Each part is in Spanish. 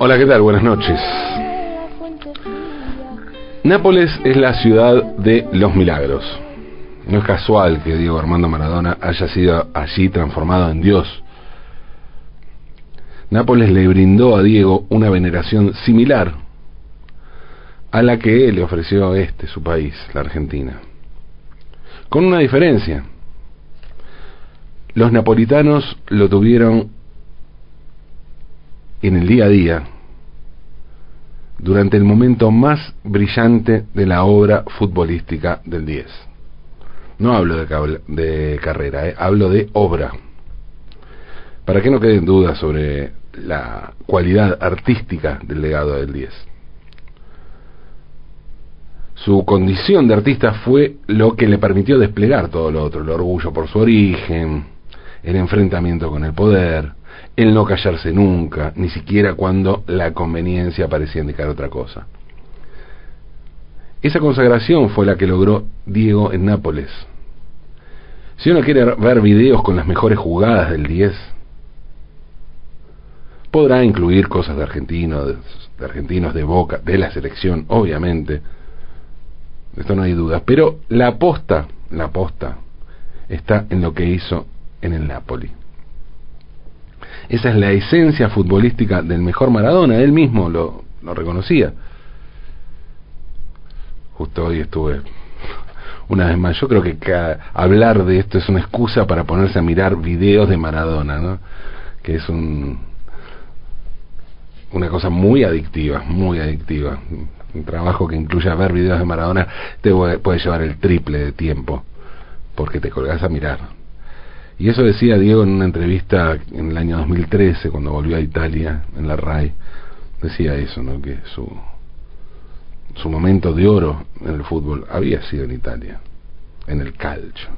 Hola, ¿qué tal? Buenas noches. Nápoles es la ciudad de los milagros. No es casual que Diego Armando Maradona haya sido allí transformado en Dios. Nápoles le brindó a Diego una veneración similar a la que le ofreció este, su país, la Argentina. Con una diferencia. Los napolitanos lo tuvieron en el día a día, durante el momento más brillante de la obra futbolística del 10. No hablo de, carrera, eh, hablo de obra. Para que no queden dudas sobre la cualidad artística del legado del 10. Su condición de artista fue lo que le permitió desplegar todo lo otro, el orgullo por su origen, el enfrentamiento con el poder, el no callarse nunca, ni siquiera cuando la conveniencia parecía indicar otra cosa. Esa consagración fue la que logró Diego en Nápoles. Si uno quiere ver videos con las mejores jugadas del 10, podrá incluir cosas de argentinos, de argentinos de Boca, de la selección, obviamente. Esto no hay duda. Pero la aposta, la aposta, está en lo que hizo en el Napoli. Esa es la esencia futbolística del mejor Maradona, él mismo lo, lo reconocía. Justo hoy estuve una vez más, yo creo que hablar de esto es una excusa para ponerse a mirar videos de Maradona, ¿no? Que es un una cosa muy adictiva, muy adictiva. Un trabajo que incluye ver videos de Maradona te puede llevar el triple de tiempo porque te colgas a mirar. Y eso decía Diego en una entrevista en el año 2013, cuando volvió a Italia, en la RAI. Decía eso, ¿no? Que su, su momento de oro en el fútbol había sido en Italia, en el calcio.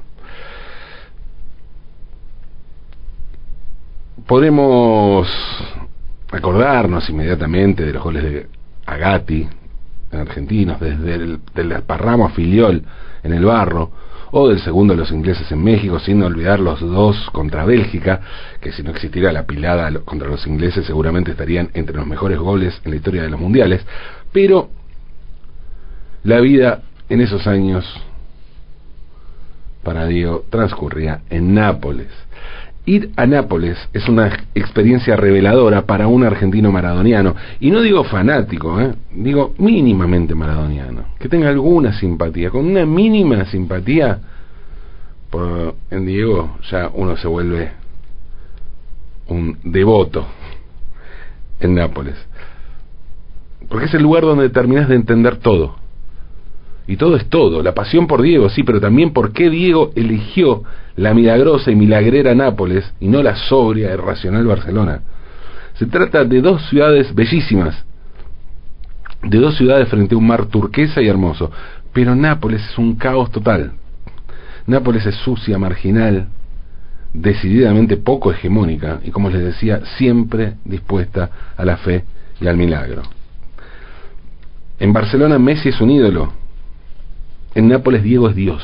Podemos acordarnos inmediatamente de los goles de Agati en argentinos, desde el del esparramo a Filiol en el barro, o del segundo de los ingleses en México, sin olvidar los dos contra Bélgica, que si no existiera la pilada contra los ingleses seguramente estarían entre los mejores goles en la historia de los mundiales, pero la vida en esos años para Diego transcurría en Nápoles. Ir a Nápoles es una experiencia reveladora para un argentino maradoniano, y no digo fanático, ¿eh? digo mínimamente maradoniano, que tenga alguna simpatía, con una mínima simpatía, por, en Diego ya uno se vuelve un devoto en Nápoles, porque es el lugar donde terminas de entender todo, y todo es todo, la pasión por Diego, sí, pero también por qué Diego eligió la milagrosa y milagrera Nápoles y no la sobria y racional Barcelona. Se trata de dos ciudades bellísimas, de dos ciudades frente a un mar turquesa y hermoso, pero Nápoles es un caos total. Nápoles es sucia, marginal, decididamente poco hegemónica y, como les decía, siempre dispuesta a la fe y al milagro. En Barcelona Messi es un ídolo, en Nápoles Diego es Dios.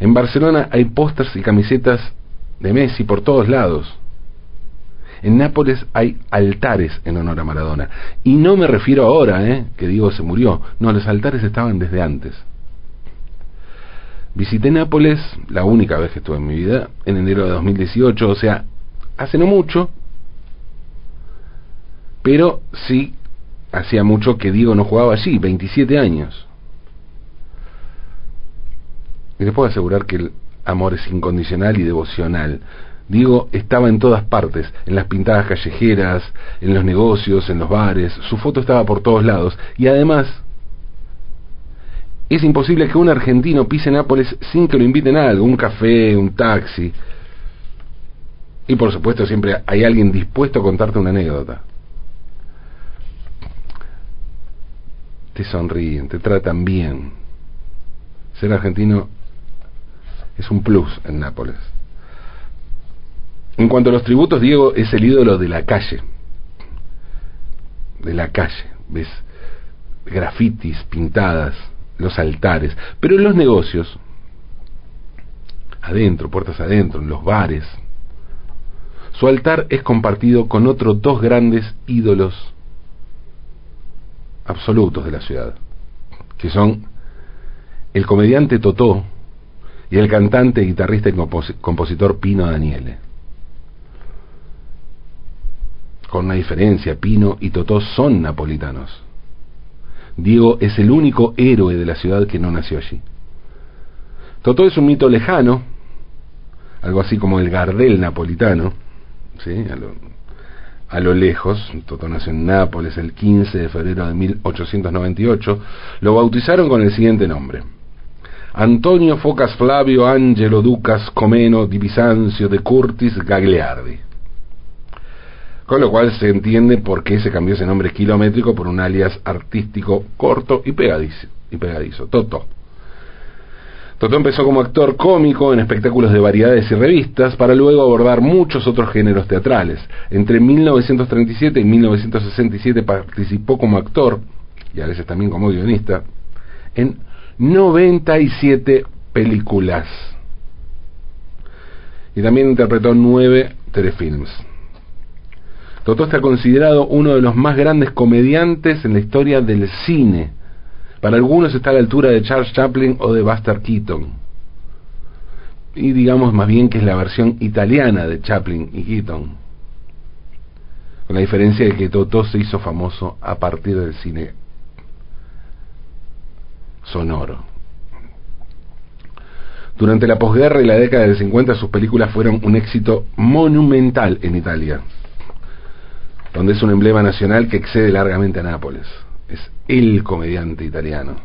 En Barcelona hay pósters y camisetas de Messi por todos lados. En Nápoles hay altares en honor a Maradona. Y no me refiero ahora, ¿eh? que Diego se murió. No, los altares estaban desde antes. Visité Nápoles la única vez que estuve en mi vida, en enero de 2018, o sea, hace no mucho, pero sí hacía mucho que Diego no jugaba allí, 27 años. Y les puedo asegurar que el amor es incondicional y devocional. Digo, estaba en todas partes, en las pintadas callejeras, en los negocios, en los bares, su foto estaba por todos lados. Y además, es imposible que un argentino pise Nápoles sin que lo inviten a algo, un café, un taxi. Y por supuesto siempre hay alguien dispuesto a contarte una anécdota. Te sonríen, te tratan bien. Ser argentino es un plus en Nápoles. En cuanto a los tributos, Diego es el ídolo de la calle. De la calle, ves grafitis, pintadas, los altares, pero en los negocios, adentro, puertas adentro, en los bares, su altar es compartido con otros dos grandes ídolos absolutos de la ciudad, que son el comediante Totó y el cantante, guitarrista y compositor Pino Daniele. Con una diferencia, Pino y Totó son napolitanos. Diego es el único héroe de la ciudad que no nació allí. Totó es un mito lejano, algo así como el Gardel napolitano, ¿sí? a, lo, a lo lejos. Totó nació en Nápoles el 15 de febrero de 1898. Lo bautizaron con el siguiente nombre. Antonio Focas Flavio Angelo Ducas Comeno di Bizancio de Curtis Gagliardi. Con lo cual se entiende por qué se cambió ese nombre kilométrico por un alias artístico corto y pegadizo, y pegadizo Toto. Toto empezó como actor cómico en espectáculos de variedades y revistas para luego abordar muchos otros géneros teatrales. Entre 1937 y 1967 participó como actor, y a veces también como guionista, en 97 películas. Y también interpretó nueve telefilms. Totó está considerado uno de los más grandes comediantes en la historia del cine. Para algunos está a la altura de Charles Chaplin o de Buster Keaton. Y digamos más bien que es la versión italiana de Chaplin y Keaton. Con la diferencia de que Totó se hizo famoso a partir del cine sonoro. Durante la posguerra y la década del 50 sus películas fueron un éxito monumental en Italia donde es un emblema nacional que excede largamente a Nápoles. Es el comediante italiano,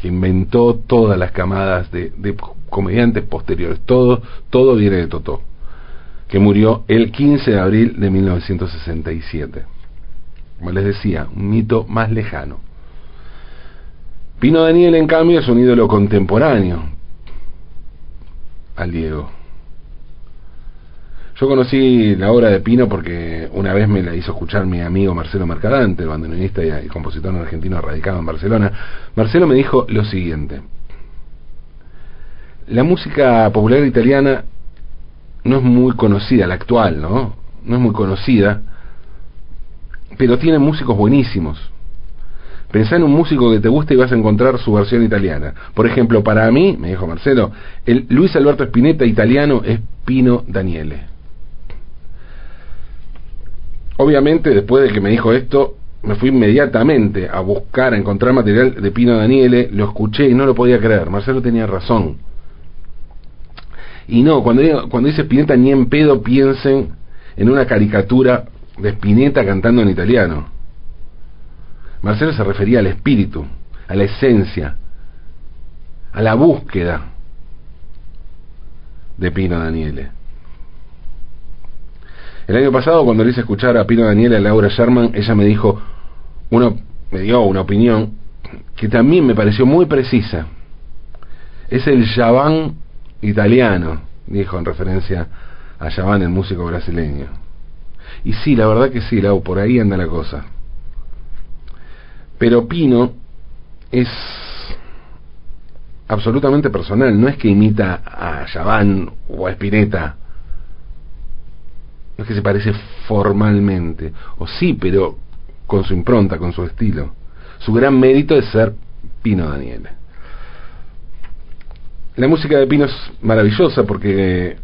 que inventó todas las camadas de, comediantes posteriores. Todo, todo viene de Totó, que murió el 15 de abril de 1967. Como les decía, un mito más lejano. Pino Daniel, en cambio, es un ídolo contemporáneo al Diego. Yo conocí la obra de Pino porque una vez me la hizo escuchar mi amigo Marcelo Mercadante, el bandoneonista y compositor argentino radicado en Barcelona. Marcelo me dijo lo siguiente. La música popular italiana no es muy conocida, la actual, ¿no? No es muy conocida, pero tiene músicos buenísimos. Pensá en un músico que te guste y vas a encontrar su versión italiana. Por ejemplo, para mí, me dijo Marcelo, el Luis Alberto Spinetta italiano es Pino Daniele. Obviamente, después de que me dijo esto, me fui inmediatamente a buscar, a encontrar material de Pino Daniele, lo escuché y no lo podía creer. Marcelo tenía razón. Y no, cuando, cuando dice Spinetta ni en pedo piensen en una caricatura de Spinetta cantando en italiano. Marcelo se refería al espíritu, a la esencia, a la búsqueda de Pino Daniele. El año pasado, cuando le hice escuchar a Pino Daniel y a Laura Sherman, ella me dijo, uno, me dio una opinión que también me pareció muy precisa. Es el Javan italiano, dijo en referencia a Javan, el músico brasileño. Y sí, la verdad que sí, Lau, por ahí anda la cosa. Pero Pino es absolutamente personal, no es que imita a Javan o a Spinetta no es que se parece formalmente, o sí, pero con su impronta, con su estilo. Su gran mérito es ser Pino Daniele. La música de Pino es maravillosa porque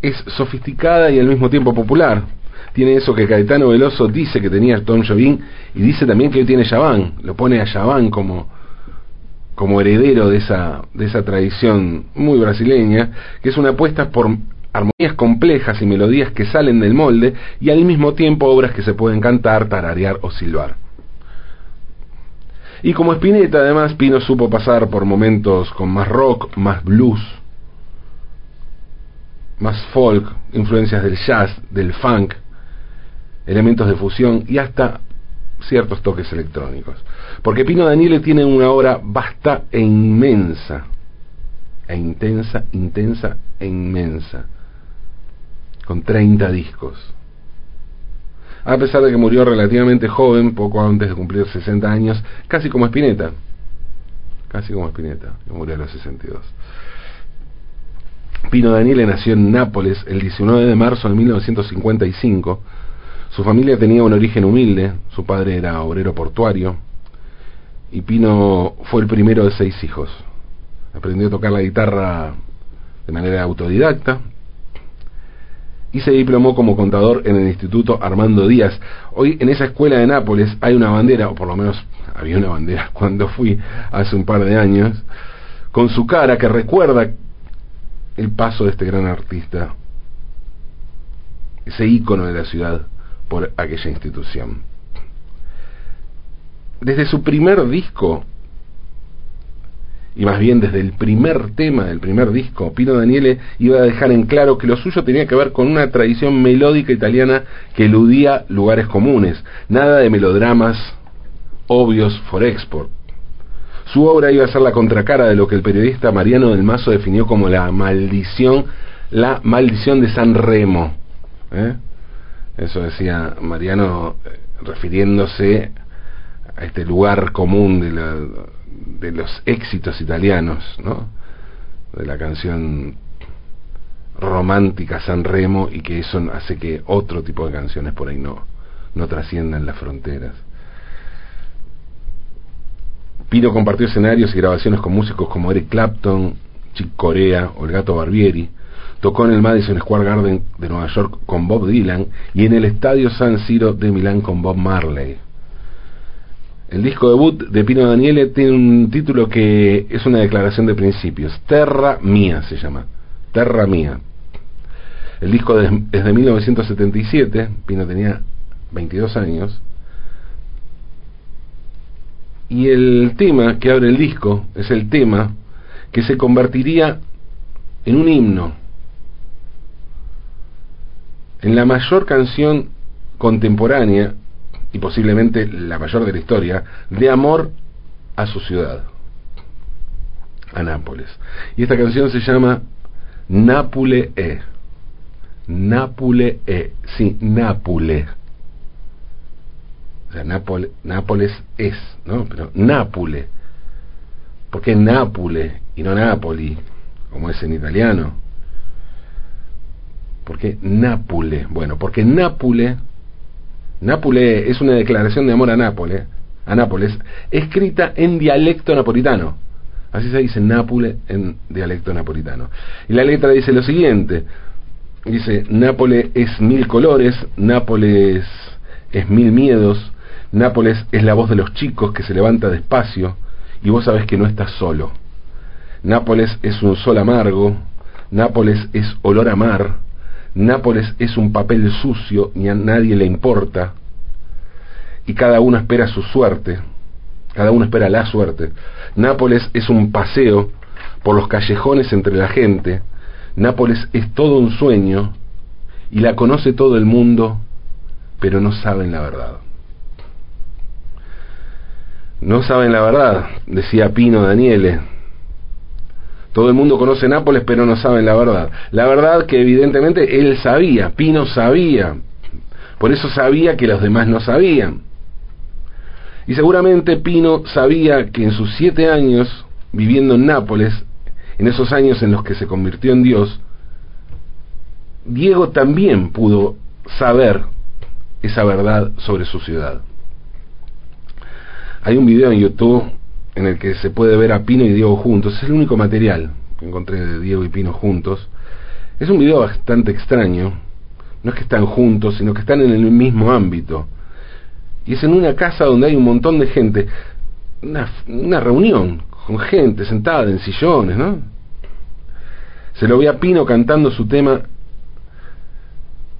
es sofisticada y al mismo tiempo popular. Tiene eso que Caetano Veloso dice que tenía Tom Jobim y dice también que hoy tiene Yaván. Lo pone a Yaván como, como heredero de esa, de esa tradición muy brasileña, que es una apuesta por armonías complejas y melodías que salen del molde y al mismo tiempo obras que se pueden cantar, tararear o silbar. Y como Spinetta, además, Pino supo pasar por momentos con más rock, más blues, más folk, influencias del jazz, del funk, elementos de fusión y hasta ciertos toques electrónicos. Porque Pino Daniele tiene una obra vasta e inmensa, e intensa, intensa e inmensa con 30 discos. A pesar de que murió relativamente joven, poco antes de cumplir 60 años, casi como Spinetta. Casi como Spinetta, que murió a los 62. Pino Daniele nació en Nápoles el 19 de marzo de 1955. Su familia tenía un origen humilde, su padre era obrero portuario y Pino fue el primero de seis hijos. Aprendió a tocar la guitarra de manera autodidacta y se diplomó como contador en el Instituto Armando Díaz. Hoy en esa escuela de Nápoles hay una bandera, o por lo menos había una bandera cuando fui hace un par de años, con su cara que recuerda el paso de este gran artista, ese ícono de la ciudad por aquella institución. Desde su primer disco, y más bien desde el primer tema del primer disco, Pino Daniele iba a dejar en claro que lo suyo tenía que ver con una tradición melódica italiana que eludía lugares comunes, nada de melodramas obvios for export. Su obra iba a ser la contracara de lo que el periodista Mariano del Mazo definió como la maldición, la maldición de San Remo. ¿eh? Eso decía Mariano refiriéndose a este lugar común de, de los éxitos italianos, ¿no? De la canción romántica San Remo y que eso hace que otro tipo de canciones por ahí no, no trasciendan las fronteras. Pino compartió escenarios y grabaciones con músicos como Eric Clapton, Chick Corea o el Gato Barbieri. Tocó en el Madison Square Garden de Nueva York con Bob Dylan y en el Estadio San Siro de Milán con Bob Marley. El disco debut de Pino Daniele tiene un título que es una declaración de principios. Terra Mía se llama. Terra Mía. El disco es de 1977. Pino tenía 22 años. Y el tema que abre el disco es el tema que se convertiría en un himno, en la mayor canción contemporánea y posiblemente la mayor de la historia de amor a su ciudad, a Nápoles. Y esta canción se llama Nápole E. Nápole E, sí, Nápole Nápoles, es, ¿no? Pero Nápole. ¿Por qué Nápole y no Nápoli, como es en italiano? ¿Por qué Nápole? Bueno, porque Nápole, Nápole es una declaración de amor a Nápoles, a Nápoles, escrita en dialecto napolitano. Así se dice Nápole en dialecto napolitano. Y la letra dice lo siguiente. Dice, Nápoles es mil colores, Nápoles es mil miedos, Nápoles es la voz de los chicos que se levanta despacio y vos sabés que no estás solo. Nápoles es un sol amargo, Nápoles es olor a mar, Nápoles es un papel sucio, ni a nadie le importa, y cada uno espera su suerte, cada uno espera la suerte. Nápoles es un paseo por los callejones entre la gente, Nápoles es todo un sueño, y la conoce todo el mundo, pero no saben la verdad. No saben la verdad, decía Pino Daniele. Todo el mundo conoce Nápoles, pero no saben la verdad. La verdad que evidentemente él sabía, Pino sabía. Por eso sabía que los demás no sabían. Y seguramente Pino sabía que en sus siete años viviendo en Nápoles, en esos años en los que se convirtió en Dios, Diego también pudo saber esa verdad sobre su ciudad. Hay un video en YouTube en el que se puede ver a Pino y Diego juntos. Es el único material que encontré de Diego y Pino juntos. Es un video bastante extraño. No es que están juntos, sino que están en el mismo ámbito. Y es en una casa donde hay un montón de gente. Una, reunión con gente sentada en sillones, ¿no? Se lo ve a Pino cantando su tema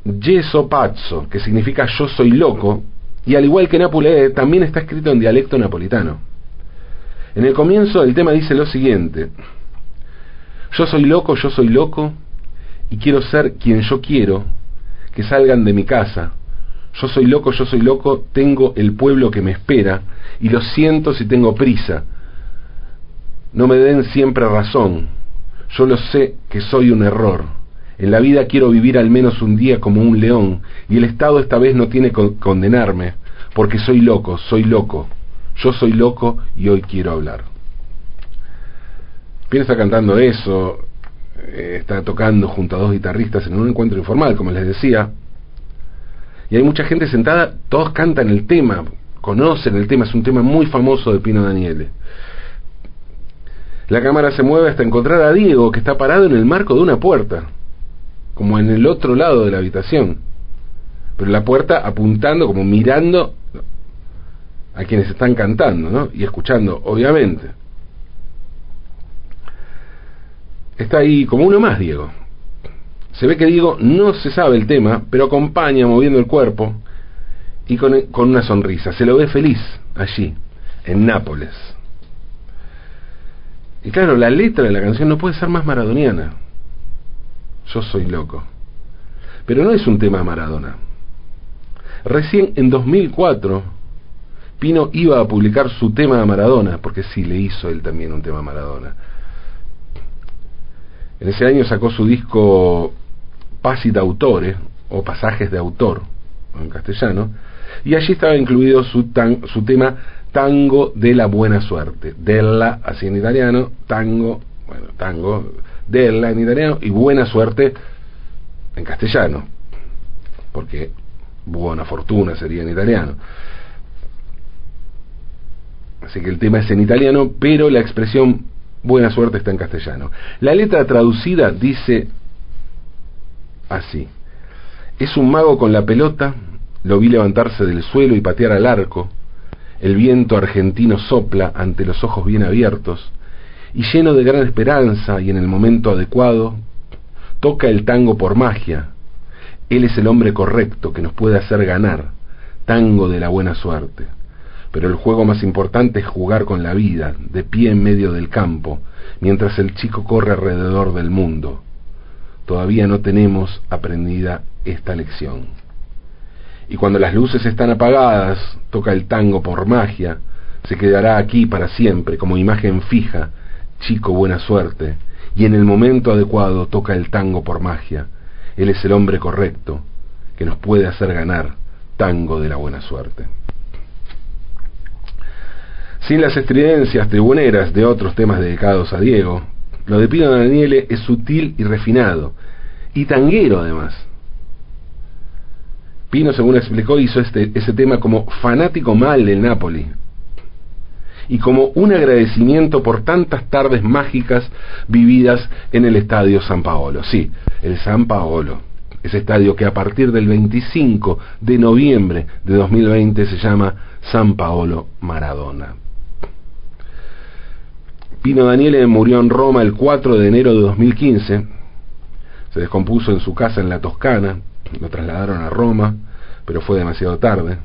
Yeso Pazzo, que significa yo soy loco, y al igual que Nápoles, también está escrito en dialecto napolitano. En el comienzo el tema dice lo siguiente, yo soy loco, yo soy loco, y quiero ser quien yo quiero, que salgan de mi casa. Yo soy loco, yo soy loco, tengo el pueblo que me espera, y lo siento si tengo prisa. No me den siempre razón, yo lo sé que soy un error. En la vida quiero vivir al menos un día como un león, y el Estado esta vez no tiene que condenarme, porque soy loco, soy loco. Yo soy loco y hoy quiero hablar. Piensa cantando eso, eh, está tocando junto a dos guitarristas en un encuentro informal, como les decía, y hay mucha gente sentada, todos cantan el tema, conocen el tema, es un tema muy famoso de Pino Daniele. La cámara se mueve hasta encontrar a Diego, que está parado en el marco de una puerta, como en el otro lado de la habitación, pero la puerta apuntando, como mirando a quienes están cantando, ¿no? Y escuchando, obviamente. Está ahí como uno más, Diego. Se ve que Diego no se sabe el tema, pero acompaña moviendo el cuerpo y con, una sonrisa. Se lo ve feliz allí, en Nápoles. Y claro, la letra de la canción no puede ser más maradoniana. Yo soy loco. Pero no es un tema Maradona. Recién en 2004, Pino iba a publicar su tema a Maradona, porque sí le hizo él también un tema a Maradona. En ese año sacó su disco Passi d'autore, o Pasajes de Autor, en castellano, y allí estaba incluido su, su tema Tango de la Buena Suerte. Della, así en italiano, tango, bueno, tango, della en italiano, y Buena Suerte en castellano, porque Buena Fortuna sería en italiano. Así que el tema es en italiano, pero la expresión buena suerte está en castellano. La letra traducida dice así. Es un mago con la pelota, lo vi levantarse del suelo y patear al arco, el viento argentino sopla ante los ojos bien abiertos, y lleno de gran esperanza y en el momento adecuado, toca el tango por magia. Él es el hombre correcto que nos puede hacer ganar, tango de la buena suerte. Pero el juego más importante es jugar con la vida, de pie en medio del campo, mientras el chico corre alrededor del mundo. Todavía no tenemos aprendida esta lección. Y cuando las luces están apagadas, toca el tango por magia, se quedará aquí para siempre como imagen fija, chico buena suerte, y en el momento adecuado toca el tango por magia. Él es el hombre correcto que nos puede hacer ganar tango de la buena suerte. Sin las estridencias tribuneras de otros temas dedicados a Diego, lo de Pino Daniele es sutil y refinado, y tanguero además. Pino, según explicó, hizo este, ese tema como fanático mal del Napoli, y como un agradecimiento por tantas tardes mágicas vividas en el Estadio San Paolo. Sí, el San Paolo, ese estadio que a partir del 25 de noviembre de 2020 se llama San Paolo Maradona. Pino Daniele murió en Roma el 4 de enero de 2015. Se descompuso en su casa en la Toscana. Lo trasladaron a Roma, pero fue demasiado tarde.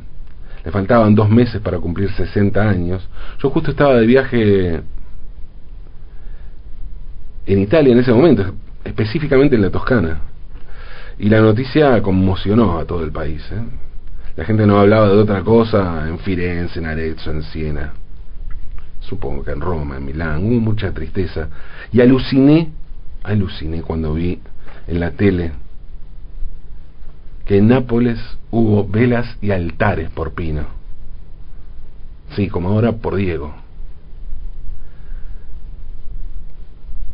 Le faltaban dos meses para cumplir 60 años. Yo justo estaba de viaje en Italia en ese momento, específicamente en la Toscana. Y la noticia conmocionó a todo el país. ¿eh? La gente no hablaba de otra cosa en Firenze, en Arezzo, en Siena supongo que en Roma, en Milán, hubo mucha tristeza. Y aluciné, aluciné cuando vi en la tele que en Nápoles hubo velas y altares por Pino. Sí, como ahora por Diego.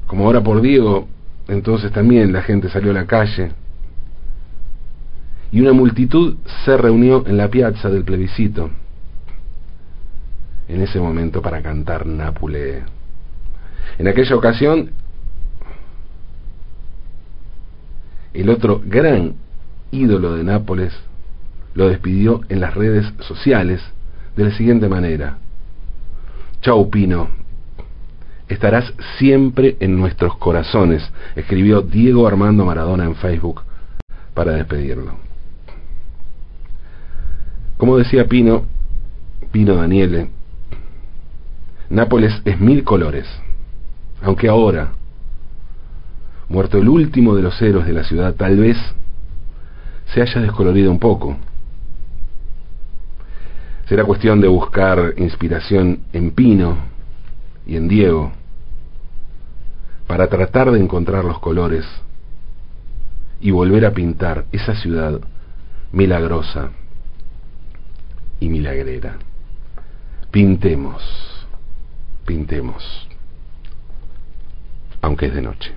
Como ahora por Diego, entonces también la gente salió a la calle y una multitud se reunió en la piazza del plebiscito en ese momento para cantar Nápule. En aquella ocasión, el otro gran ídolo de Nápoles lo despidió en las redes sociales de la siguiente manera. Chau Pino, estarás siempre en nuestros corazones, escribió Diego Armando Maradona en Facebook para despedirlo. Como decía Pino, Pino Daniele, Nápoles es mil colores, aunque ahora, muerto el último de los héroes de la ciudad, tal vez se haya descolorido un poco. Será cuestión de buscar inspiración en Pino y en Diego para tratar de encontrar los colores y volver a pintar esa ciudad milagrosa y milagrera. Pintemos pintemos, aunque es de noche.